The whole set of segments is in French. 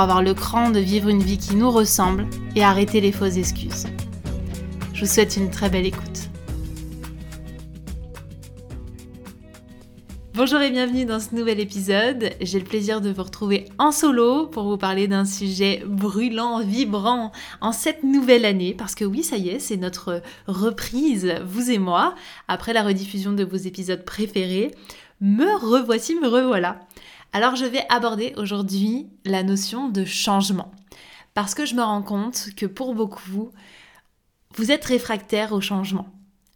avoir le cran de vivre une vie qui nous ressemble et arrêter les fausses excuses. Je vous souhaite une très belle écoute. Bonjour et bienvenue dans ce nouvel épisode. J'ai le plaisir de vous retrouver en solo pour vous parler d'un sujet brûlant, vibrant en cette nouvelle année. Parce que oui, ça y est, c'est notre reprise, vous et moi, après la rediffusion de vos épisodes préférés. Me revoici, me revoilà. Alors je vais aborder aujourd'hui la notion de changement. Parce que je me rends compte que pour beaucoup, vous êtes réfractaire au changement.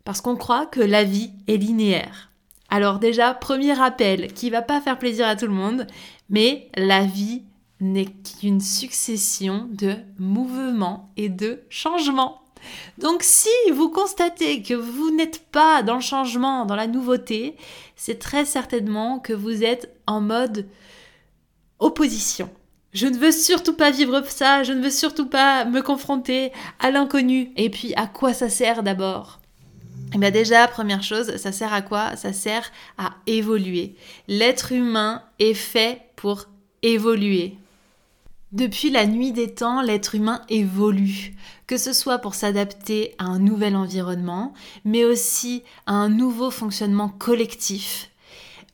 Parce qu'on croit que la vie est linéaire. Alors déjà, premier rappel qui va pas faire plaisir à tout le monde, mais la vie n'est qu'une succession de mouvements et de changements. Donc si vous constatez que vous n'êtes pas dans le changement, dans la nouveauté, c'est très certainement que vous êtes en mode opposition. Je ne veux surtout pas vivre ça, je ne veux surtout pas me confronter à l'inconnu. Et puis à quoi ça sert d'abord? Eh bien déjà, première chose, ça sert à quoi? Ça sert à évoluer. L'être humain est fait pour évoluer. Depuis la nuit des temps, l'être humain évolue, que ce soit pour s'adapter à un nouvel environnement, mais aussi à un nouveau fonctionnement collectif,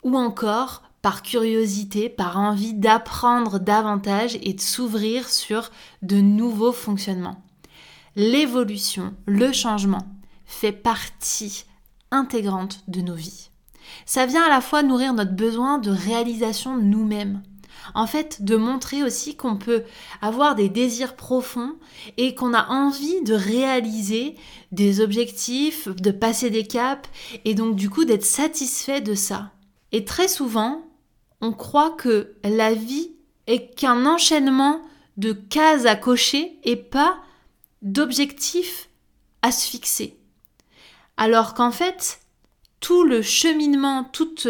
ou encore par curiosité, par envie d'apprendre davantage et de s'ouvrir sur de nouveaux fonctionnements. L'évolution, le changement, fait partie intégrante de nos vies. Ça vient à la fois nourrir notre besoin de réalisation nous-mêmes, en fait, de montrer aussi qu'on peut avoir des désirs profonds et qu'on a envie de réaliser des objectifs, de passer des caps et donc du coup d'être satisfait de ça. Et très souvent, on croit que la vie est qu'un enchaînement de cases à cocher et pas d'objectifs à se fixer. Alors qu'en fait, tout le cheminement, toute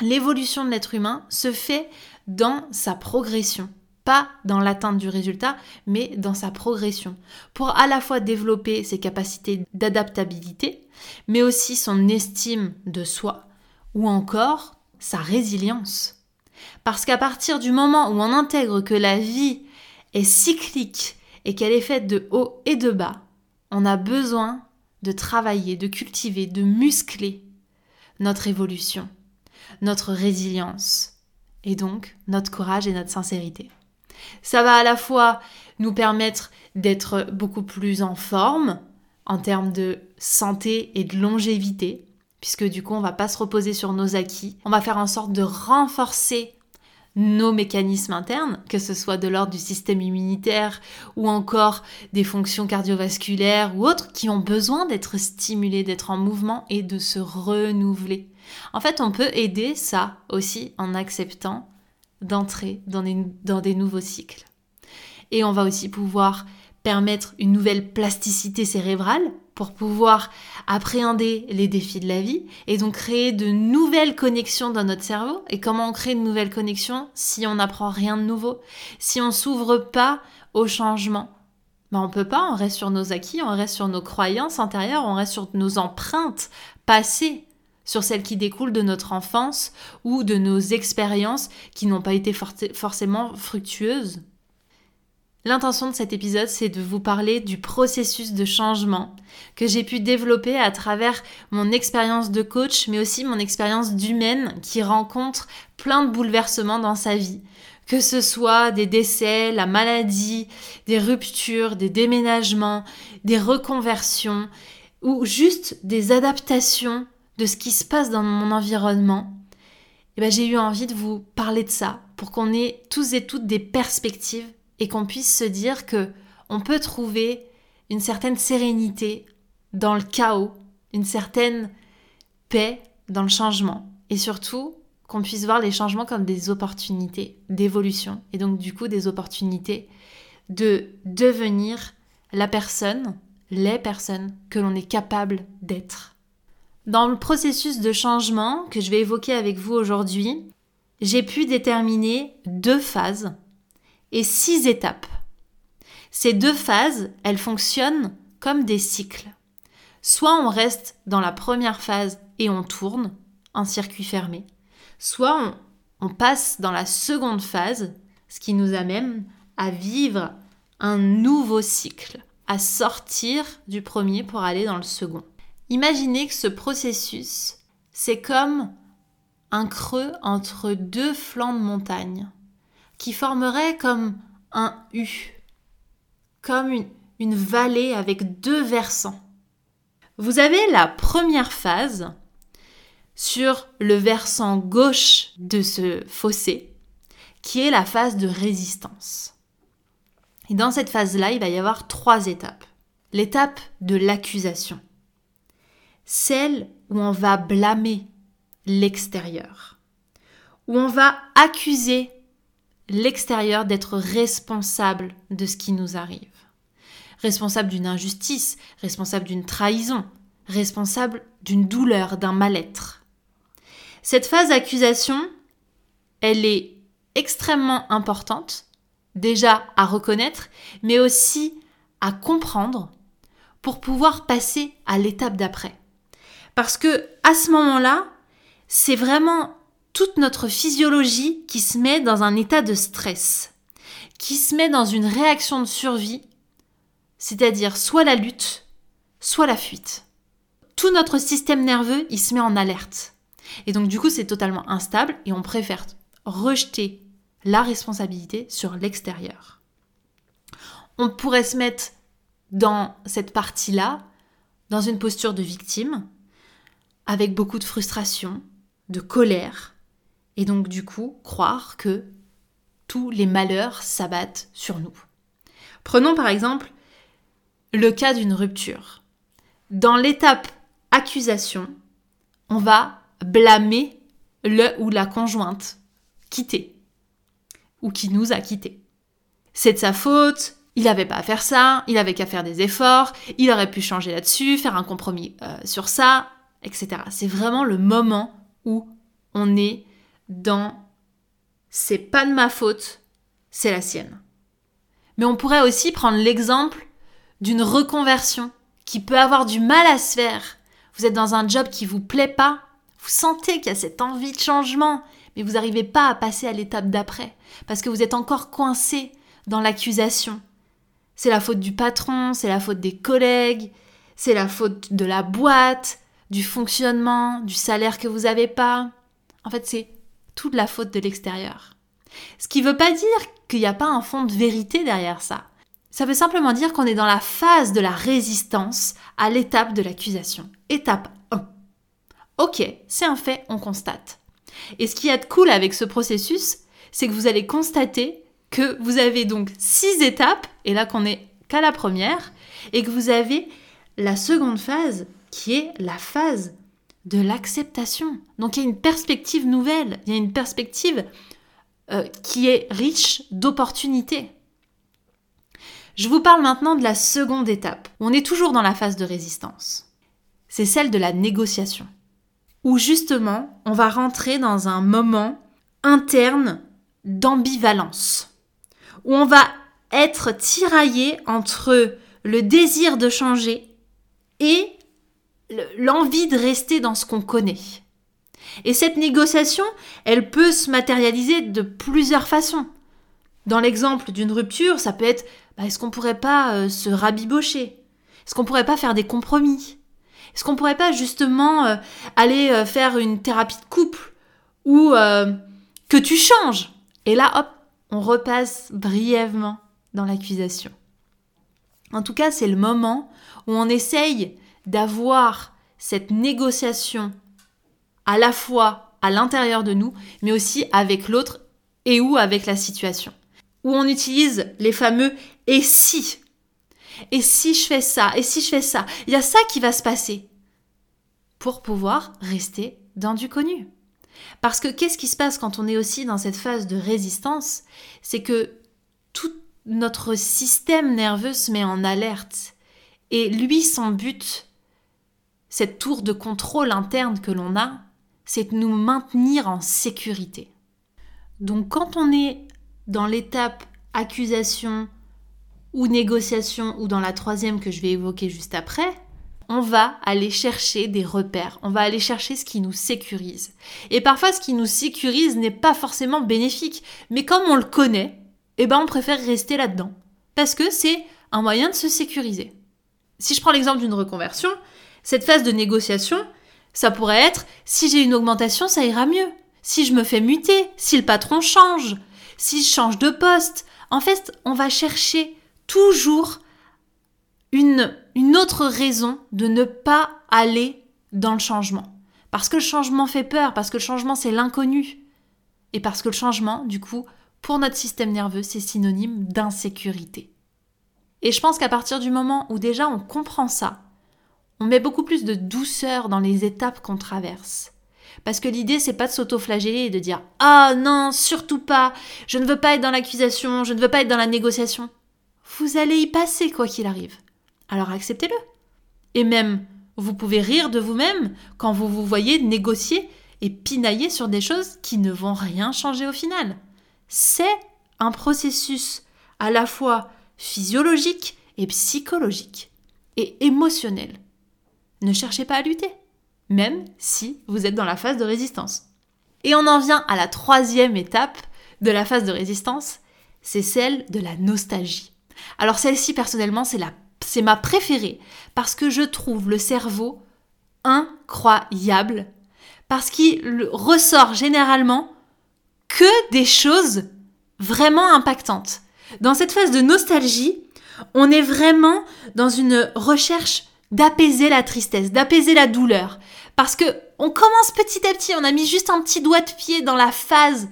l'évolution de l'être humain se fait dans sa progression. Pas dans l'atteinte du résultat, mais dans sa progression. Pour à la fois développer ses capacités d'adaptabilité, mais aussi son estime de soi, ou encore sa résilience. Parce qu'à partir du moment où on intègre que la vie est cyclique et qu'elle est faite de haut et de bas, on a besoin de travailler, de cultiver, de muscler notre évolution, notre résilience, et donc notre courage et notre sincérité. Ça va à la fois nous permettre d'être beaucoup plus en forme en termes de santé et de longévité, puisque du coup on va pas se reposer sur nos acquis, on va faire en sorte de renforcer nos mécanismes internes, que ce soit de l'ordre du système immunitaire ou encore des fonctions cardiovasculaires ou autres qui ont besoin d'être stimulés, d'être en mouvement et de se renouveler. En fait, on peut aider ça aussi en acceptant d'entrer dans des, nouveaux cycles. Et on va aussi pouvoir permettre une nouvelle plasticité cérébrale pour pouvoir appréhender les défis de la vie et donc créer de nouvelles connexions dans notre cerveau. Et comment on crée de nouvelles connexions si on n'apprend rien de nouveau, si on s'ouvre pas au changement ben on peut pas, on reste sur nos acquis, on reste sur nos croyances antérieures, on reste sur nos empreintes passées, sur celles qui découlent de notre enfance ou de nos expériences qui n'ont pas été forcément fructueuses. L'intention de cet épisode, c'est de vous parler du processus de changement que j'ai pu développer à travers mon expérience de coach, mais aussi mon expérience d'humaine qui rencontre plein de bouleversements dans sa vie. Que ce soit des décès, la maladie, des ruptures, des déménagements, des reconversions, ou juste des adaptations de ce qui se passe dans mon environnement, eh ben, j'ai eu envie de vous parler de ça pour qu'on ait tous et toutes des perspectives et qu'on puisse se dire que on peut trouver une certaine sérénité dans le chaos, une certaine paix dans le changement et surtout qu'on puisse voir les changements comme des opportunités d'évolution et donc du coup des opportunités de devenir la personne, les personnes que l'on est capable d'être. Dans le processus de changement que je vais évoquer avec vous aujourd'hui, j'ai pu déterminer deux phases et six étapes. Ces deux phases, elles fonctionnent comme des cycles. Soit on reste dans la première phase et on tourne, en circuit fermé, soit on, passe dans la seconde phase, ce qui nous amène à vivre un nouveau cycle, à sortir du premier pour aller dans le second. Imaginez que ce processus, c'est comme un creux entre deux flancs de montagne, qui formerait comme un U, comme une, vallée avec deux versants. Vous avez la première phase sur le versant gauche de ce fossé, qui est la phase de résistance. Et dans cette phase-là, il va y avoir trois étapes. L'étape de l'accusation, celle où on va blâmer l'extérieur, où on va accuser l'extérieur d'être responsable de ce qui nous arrive responsable d'une injustice, responsable d'une trahison, responsable d'une douleur, d'un mal-être. Cette phase d'accusation, elle est extrêmement importante, déjà à reconnaître, mais aussi à comprendre pour pouvoir passer à l'étape d'après. Parce que à ce moment-là, c'est vraiment toute notre physiologie qui se met dans un état de stress, qui se met dans une réaction de survie c'est-à-dire soit la lutte, soit la fuite. Tout notre système nerveux, il se met en alerte. Et donc du coup, c'est totalement instable et on préfère rejeter la responsabilité sur l'extérieur. On pourrait se mettre dans cette partie-là, dans une posture de victime, avec beaucoup de frustration, de colère, et donc du coup croire que tous les malheurs s'abattent sur nous. Prenons par exemple le cas d'une rupture. Dans l'étape accusation, on va blâmer le ou la conjointe quitté ou qui nous a quittés. C'est de sa faute, il n'avait pas à faire ça, il avait qu'à faire des efforts, il aurait pu changer là-dessus, faire un compromis euh, sur ça, etc. C'est vraiment le moment où on est dans c'est pas de ma faute, c'est la sienne. Mais on pourrait aussi prendre l'exemple d'une reconversion qui peut avoir du mal à se faire. Vous êtes dans un job qui vous plaît pas, vous sentez qu'il y a cette envie de changement, mais vous n'arrivez pas à passer à l'étape d'après parce que vous êtes encore coincé dans l'accusation. C'est la faute du patron, c'est la faute des collègues, c'est la faute de la boîte, du fonctionnement, du salaire que vous n'avez pas. En fait, c'est toute la faute de l'extérieur. Ce qui ne veut pas dire qu'il n'y a pas un fond de vérité derrière ça. Ça veut simplement dire qu'on est dans la phase de la résistance à l'étape de l'accusation. Étape 1. Ok, c'est un fait, on constate. Et ce qui est cool avec ce processus, c'est que vous allez constater que vous avez donc six étapes, et là qu'on est qu'à la première, et que vous avez la seconde phase qui est la phase de l'acceptation. Donc il y a une perspective nouvelle, il y a une perspective euh, qui est riche d'opportunités. Je vous parle maintenant de la seconde étape. On est toujours dans la phase de résistance. C'est celle de la négociation. Où justement, on va rentrer dans un moment interne d'ambivalence. Où on va être tiraillé entre le désir de changer et l'envie de rester dans ce qu'on connaît. Et cette négociation, elle peut se matérialiser de plusieurs façons. Dans l'exemple d'une rupture, ça peut être bah, est-ce qu'on pourrait pas euh, se rabibocher? Est-ce qu'on pourrait pas faire des compromis? Est-ce qu'on pourrait pas justement euh, aller euh, faire une thérapie de couple ou que tu changes? Et là, hop, on repasse brièvement dans l'accusation. En tout cas, c'est le moment où on essaye d'avoir cette négociation à la fois à l'intérieur de nous, mais aussi avec l'autre et ou avec la situation. Où on utilise les fameux et si Et si je fais ça Et si je fais ça? Il y a ça qui va se passer pour pouvoir rester dans du connu. Parce que qu'est-ce qui se passe quand on est aussi dans cette phase de résistance? C'est que tout notre système nerveux se met en alerte. Et lui, son but, cette tour de contrôle interne que l'on a, c'est de nous maintenir en sécurité. Donc quand on est dans l'étape accusation ou négociation ou dans la troisième que je vais évoquer juste après, on va aller chercher des repères, on va aller chercher ce qui nous sécurise. Et parfois ce qui nous sécurise n'est pas forcément bénéfique, mais comme on le connaît, eh ben on préfère rester là-dedans parce que c'est un moyen de se sécuriser. Si je prends l'exemple d'une reconversion, cette phase de négociation, ça pourrait être si j'ai une augmentation, ça ira mieux. Si je me fais muter, si le patron change, si je change de poste. En fait, on va chercher toujours une, une autre raison de ne pas aller dans le changement. Parce que le changement fait peur, parce que le changement c'est l'inconnu. Et parce que le changement, du coup, pour notre système nerveux, c'est synonyme d'insécurité. Et je pense qu'à partir du moment où déjà on comprend ça, on met beaucoup plus de douceur dans les étapes qu'on traverse. Parce que l'idée, c'est pas de s'auto-flageller et de dire Ah non, surtout pas, je ne veux pas être dans l'accusation, je ne veux pas être dans la négociation. Vous allez y passer quoi qu'il arrive. Alors acceptez-le. Et même, vous pouvez rire de vous-même quand vous vous voyez négocier et pinailler sur des choses qui ne vont rien changer au final. C'est un processus à la fois physiologique et psychologique et émotionnel. Ne cherchez pas à lutter, même si vous êtes dans la phase de résistance. Et on en vient à la troisième étape de la phase de résistance, c'est celle de la nostalgie. Alors celle-ci personnellement, c'est la c'est ma préférée parce que je trouve le cerveau incroyable parce qu'il ressort généralement que des choses vraiment impactantes. Dans cette phase de nostalgie, on est vraiment dans une recherche d'apaiser la tristesse, d'apaiser la douleur. Parce que on commence petit à petit, on a mis juste un petit doigt de pied dans la phase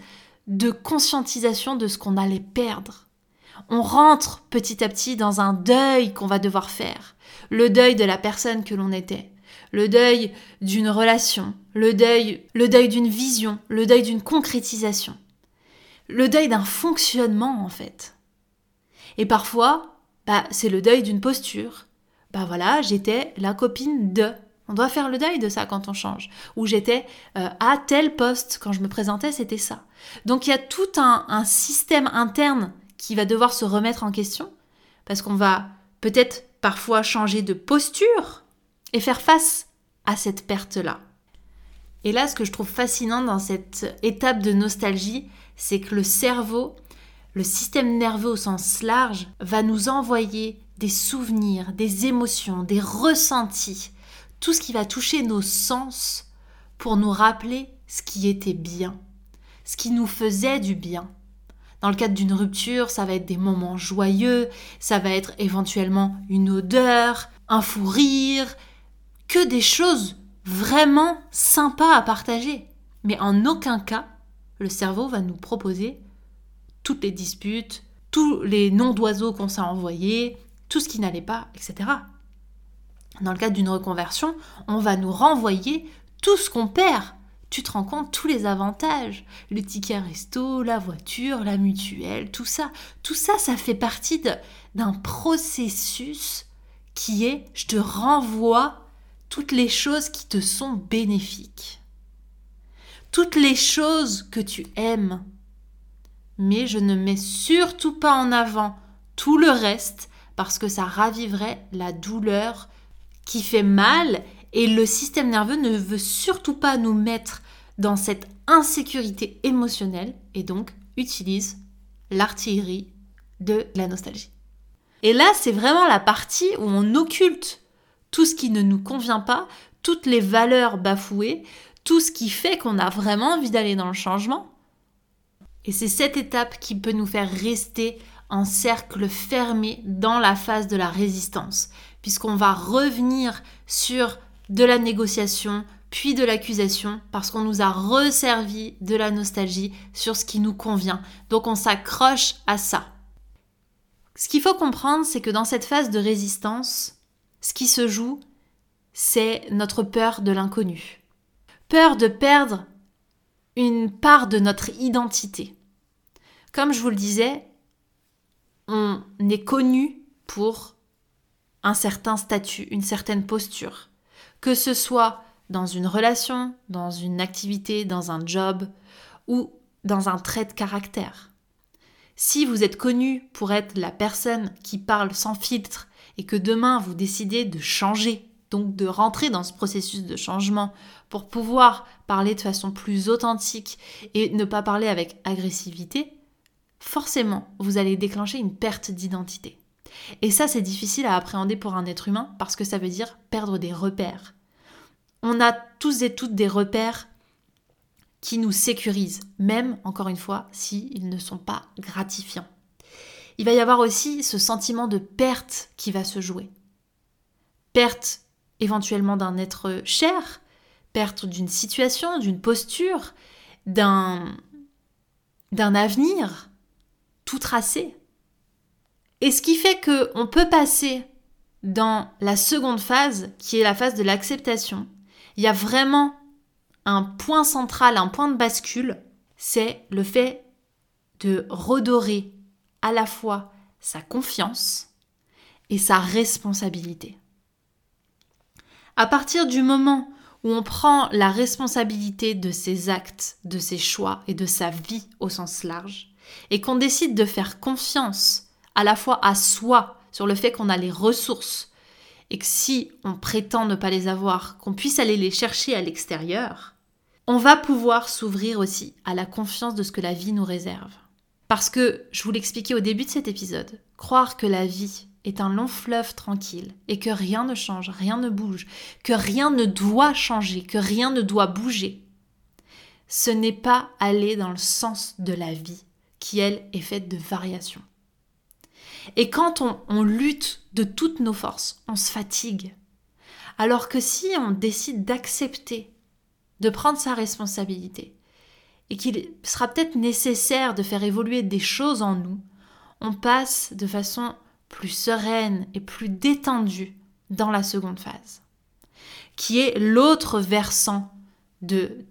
de conscientisation de ce qu'on allait perdre. On rentre petit à petit dans un deuil qu'on va devoir faire. Le deuil de la personne que l'on était, le deuil d'une relation, le deuil, le deuil d'une vision, le deuil d'une concrétisation, le deuil d'un fonctionnement en fait. Et parfois, bah, c'est le deuil d'une posture. Bah voilà, j'étais la copine de. On doit faire le deuil de ça quand on change. Ou j'étais euh, à tel poste, quand je me présentais, c'était ça. Donc il y a tout un, un système interne qui va devoir se remettre en question, parce qu'on va peut-être parfois changer de posture et faire face à cette perte-là. Et là, ce que je trouve fascinant dans cette étape de nostalgie, c'est que le cerveau le système nerveux au sens large va nous envoyer des souvenirs, des émotions, des ressentis, tout ce qui va toucher nos sens pour nous rappeler ce qui était bien, ce qui nous faisait du bien. Dans le cadre d'une rupture, ça va être des moments joyeux, ça va être éventuellement une odeur, un fou rire, que des choses vraiment sympas à partager. Mais en aucun cas, le cerveau va nous proposer toutes les disputes, tous les noms d'oiseaux qu'on s'est envoyés, tout ce qui n'allait pas, etc. Dans le cadre d'une reconversion, on va nous renvoyer tout ce qu'on perd. Tu te rends compte tous les avantages, le ticket resto, la voiture, la mutuelle, tout ça, tout ça, ça fait partie d'un processus qui est je te renvoie toutes les choses qui te sont bénéfiques. Toutes les choses que tu aimes, mais je ne mets surtout pas en avant tout le reste parce que ça raviverait la douleur qui fait mal et le système nerveux ne veut surtout pas nous mettre dans cette insécurité émotionnelle et donc utilise l'artillerie de la nostalgie. Et là, c'est vraiment la partie où on occulte tout ce qui ne nous convient pas, toutes les valeurs bafouées, tout ce qui fait qu'on a vraiment envie d'aller dans le changement, et c'est cette étape qui peut nous faire rester en cercle fermé dans la phase de la résistance, puisqu'on va revenir sur de la négociation, puis de l'accusation, parce qu'on nous a resservi de la nostalgie sur ce qui nous convient. Donc on s'accroche à ça. Ce qu'il faut comprendre, c'est que dans cette phase de résistance, ce qui se joue, c'est notre peur de l'inconnu. Peur de perdre une part de notre identité. Comme je vous le disais, on est connu pour un certain statut, une certaine posture. Que ce soit dans une relation, dans une activité, dans un job ou dans un trait de caractère. Si vous êtes connu pour être la personne qui parle sans filtre et que demain vous décidez de changer, donc de rentrer dans ce processus de changement pour pouvoir parler de façon plus authentique et ne pas parler avec agressivité, forcément, vous allez déclencher une perte d'identité. Et ça, c'est difficile à appréhender pour un être humain parce que ça veut dire perdre des repères. On a tous et toutes des repères qui nous sécurisent, même, encore une fois, s'ils ne sont pas gratifiants. Il va y avoir aussi ce sentiment de perte qui va se jouer. Perte éventuellement d'un être cher, perte d'une situation, d'une posture, d'un d'un avenir tout tracé. Et ce qui fait que on peut passer dans la seconde phase, qui est la phase de l'acceptation. Il y a vraiment un point central, un point de bascule, c'est le fait de redorer à la fois sa confiance et sa responsabilité. À partir du moment où on prend la responsabilité de ses actes, de ses choix et de sa vie au sens large, et qu'on décide de faire confiance à la fois à soi sur le fait qu'on a les ressources et que si on prétend ne pas les avoir, qu'on puisse aller les chercher à l'extérieur, on va pouvoir s'ouvrir aussi à la confiance de ce que la vie nous réserve. Parce que, je vous l'expliquais au début de cet épisode, croire que la vie est un long fleuve tranquille et que rien ne change, rien ne bouge, que rien ne doit changer, que rien ne doit bouger, ce n'est pas aller dans le sens de la vie qui, elle, est faite de variations. Et quand on, lutte de toutes nos forces, on se fatigue. Alors que si on décide d'accepter, de prendre sa responsabilité, et qu'il sera peut-être nécessaire de faire évoluer des choses en nous, on passe de façon plus sereine et plus détendue dans la seconde phase, qui est l'autre versant de,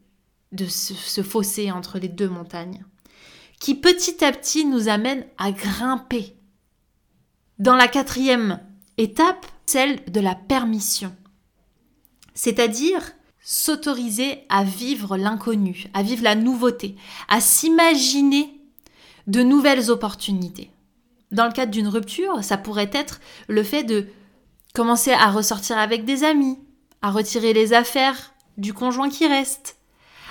ce fossé entre les deux montagnes, qui petit à petit nous amène à grimper. Dans la quatrième étape, celle de la permission, c'est-à-dire s'autoriser à vivre l'inconnu, à vivre la nouveauté, à s'imaginer de nouvelles opportunités. Dans le cadre d'une rupture, ça pourrait être le fait de commencer à ressortir avec des amis, à retirer les affaires du conjoint qui reste,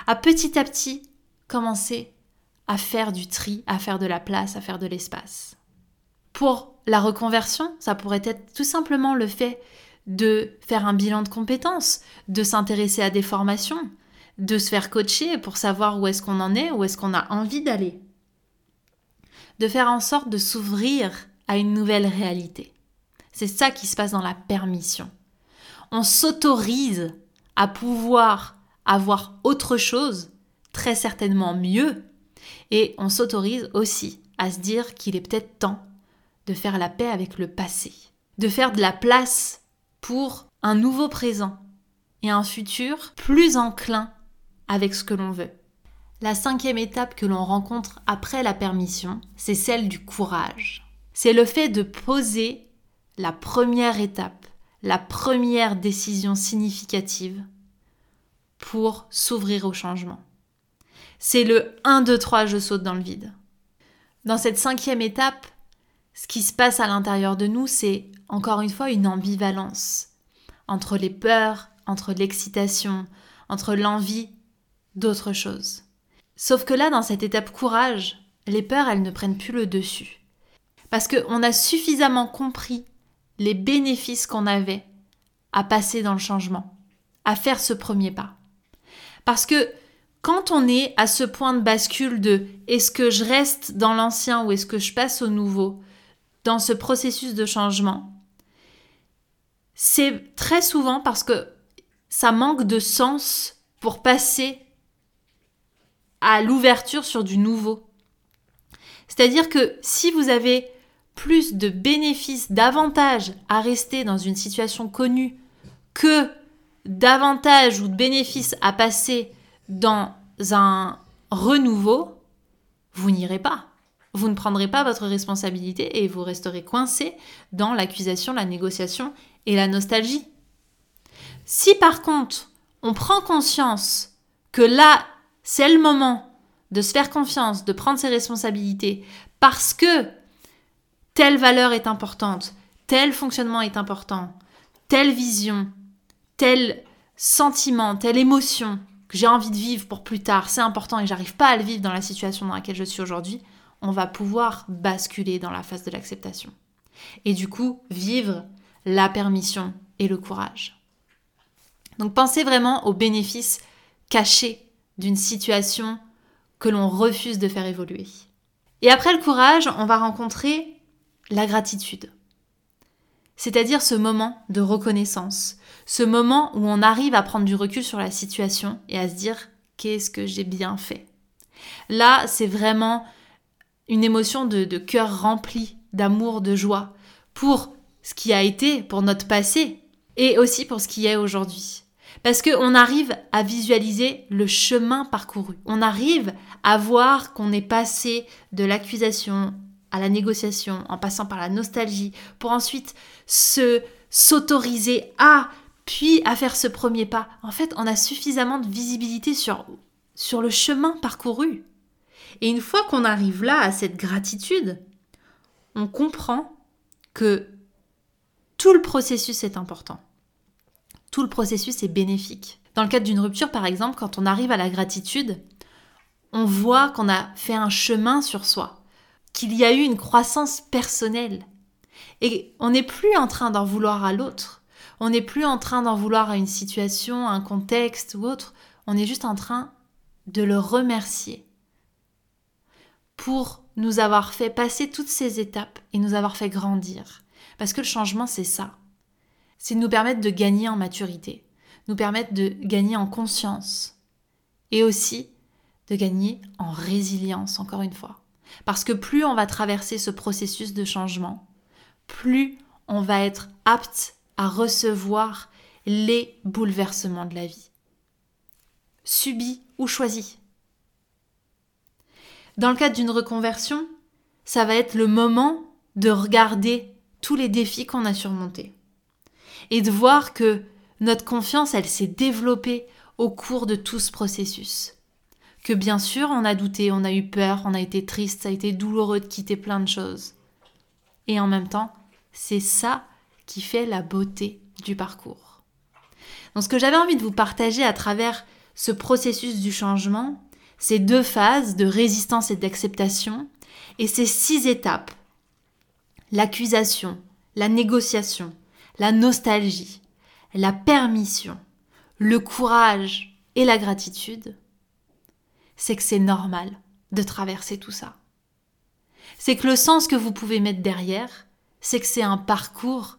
à petit à petit commencer à faire du tri, à faire de la place, à faire de l'espace. Pour la reconversion, ça pourrait être tout simplement le fait de faire un bilan de compétences, de s'intéresser à des formations, de se faire coacher pour savoir où est-ce qu'on en est, où est-ce qu'on a envie d'aller de faire en sorte de s'ouvrir à une nouvelle réalité. C'est ça qui se passe dans la permission. On s'autorise à pouvoir avoir autre chose, très certainement mieux, et on s'autorise aussi à se dire qu'il est peut-être temps de faire la paix avec le passé, de faire de la place pour un nouveau présent et un futur plus enclin avec ce que l'on veut. La cinquième étape que l'on rencontre après la permission, c'est celle du courage. C'est le fait de poser la première étape, la première décision significative pour s'ouvrir au changement. C'est le 1, 2, 3, je saute dans le vide. Dans cette cinquième étape, ce qui se passe à l'intérieur de nous, c'est encore une fois une ambivalence entre les peurs, entre l'excitation, entre l'envie d'autre chose. Sauf que là, dans cette étape courage, les peurs, elles ne prennent plus le dessus. Parce qu'on a suffisamment compris les bénéfices qu'on avait à passer dans le changement, à faire ce premier pas. Parce que quand on est à ce point de bascule de est-ce que je reste dans l'ancien ou est-ce que je passe au nouveau, dans ce processus de changement, c'est très souvent parce que ça manque de sens pour passer à l'ouverture sur du nouveau. C'est-à-dire que si vous avez plus de bénéfices, d'avantages à rester dans une situation connue que d'avantages ou de bénéfices à passer dans un renouveau, vous n'irez pas. vous ne prendrez pas votre responsabilité et vous resterez coincé dans l'accusation, la négociation et la nostalgie. Si par contre, on prend conscience que là, c'est le moment de se faire confiance, de prendre ses responsabilités, parce que telle valeur est importante, tel fonctionnement est important, telle vision, tel sentiment, telle émotion que j'ai envie de vivre pour plus tard, c'est important et j'arrive pas à le vivre dans la situation dans laquelle je suis aujourd'hui, on va pouvoir basculer dans la phase de l'acceptation. Et du coup, vivre la permission et le courage. Donc pensez vraiment aux bénéfices cachés d'une situation que l'on refuse de faire évoluer. Et après le courage, on va rencontrer la gratitude. C'est-à-dire ce moment de reconnaissance, ce moment où on arrive à prendre du recul sur la situation et à se dire qu'est-ce que j'ai bien fait? Là, c'est vraiment une émotion de, cœur rempli d'amour, de joie pour ce qui a été, pour notre passé et aussi pour ce qui est aujourd'hui. Parce qu'on arrive à visualiser le chemin parcouru. On arrive à voir qu'on est passé de l'accusation à la négociation, en passant par la nostalgie, pour ensuite se s'autoriser à, puis à faire ce premier pas. En fait, on a suffisamment de visibilité sur, sur le chemin parcouru. Et une fois qu'on arrive là à cette gratitude, on comprend que tout le processus est important. Tout le processus est bénéfique. Dans le cadre d'une rupture, par exemple, quand on arrive à la gratitude, on voit qu'on a fait un chemin sur soi, qu'il y a eu une croissance personnelle. Et on n'est plus en train d'en vouloir à l'autre. On n'est plus en train d'en vouloir à une situation, un contexte ou autre. On est juste en train de le remercier pour nous avoir fait passer toutes ces étapes et nous avoir fait grandir. Parce que le changement, c'est ça. C'est nous permettre de gagner en maturité, nous permettre de gagner en conscience et aussi de gagner en résilience, encore une fois. Parce que plus on va traverser ce processus de changement, plus on va être apte à recevoir les bouleversements de la vie. Subis ou choisis. Dans le cadre d'une reconversion, ça va être le moment de regarder tous les défis qu'on a surmontés et de voir que notre confiance, elle s'est développée au cours de tout ce processus. Que bien sûr, on a douté, on a eu peur, on a été triste, ça a été douloureux de quitter plein de choses. Et en même temps, c'est ça qui fait la beauté du parcours. Donc ce que j'avais envie de vous partager à travers ce processus du changement, ces deux phases de résistance et d'acceptation, et ces six étapes. L'accusation, la négociation, la nostalgie, la permission, le courage et la gratitude, c'est que c'est normal de traverser tout ça. C'est que le sens que vous pouvez mettre derrière, c'est que c'est un parcours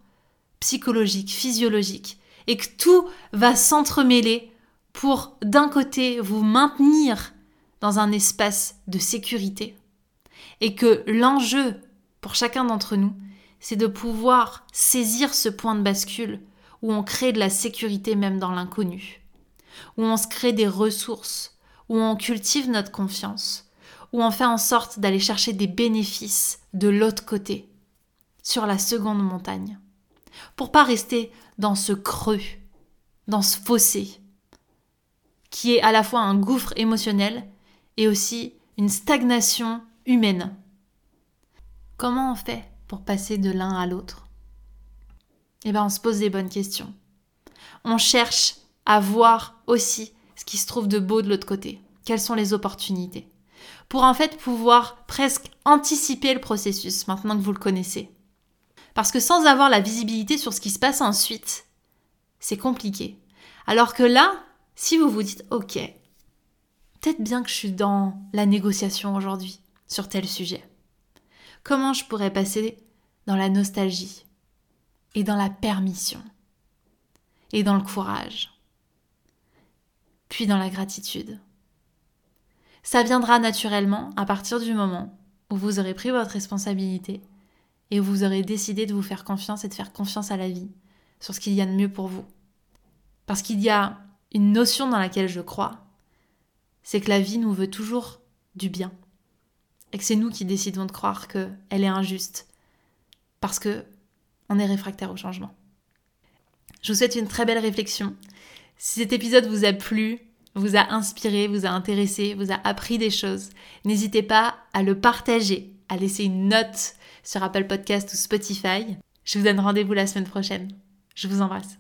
psychologique, physiologique, et que tout va s'entremêler pour d'un côté vous maintenir dans un espace de sécurité et que l'enjeu pour chacun d'entre nous, c'est de pouvoir saisir ce point de bascule où on crée de la sécurité même dans l'inconnu, où on se crée des ressources, où on cultive notre confiance, où on fait en sorte d'aller chercher des bénéfices de l'autre côté, sur la seconde montagne, pour pas rester dans ce creux, dans ce fossé, qui est à la fois un gouffre émotionnel et aussi une stagnation humaine. Comment on fait pour passer de l'un à l'autre? Eh bien, on se pose des bonnes questions. On cherche à voir aussi ce qui se trouve de beau de l'autre côté. Quelles sont les opportunités? Pour en fait pouvoir presque anticiper le processus maintenant que vous le connaissez. Parce que sans avoir la visibilité sur ce qui se passe ensuite, c'est compliqué. Alors que là, si vous vous dites, ok, peut-être bien que je suis dans la négociation aujourd'hui sur tel sujet. Comment je pourrais passer dans la nostalgie et dans la permission et dans le courage, puis dans la gratitude? Ça viendra naturellement à partir du moment où vous aurez pris votre responsabilité et vous aurez décidé de vous faire confiance et de faire confiance à la vie sur ce qu'il y a de mieux pour vous. Parce qu'il y a une notion dans laquelle je crois, c'est que la vie nous veut toujours du bien. et que c'est nous qui décidons de croire qu'elle est injuste parce que on est réfractaire au changement. Je vous souhaite une très belle réflexion. Si cet épisode vous a plu, vous a inspiré, vous a intéressé, vous a appris des choses, n'hésitez pas à le partager, à laisser une note sur Apple Podcast ou Spotify. Je vous donne rendez-vous la semaine prochaine. Je vous embrasse.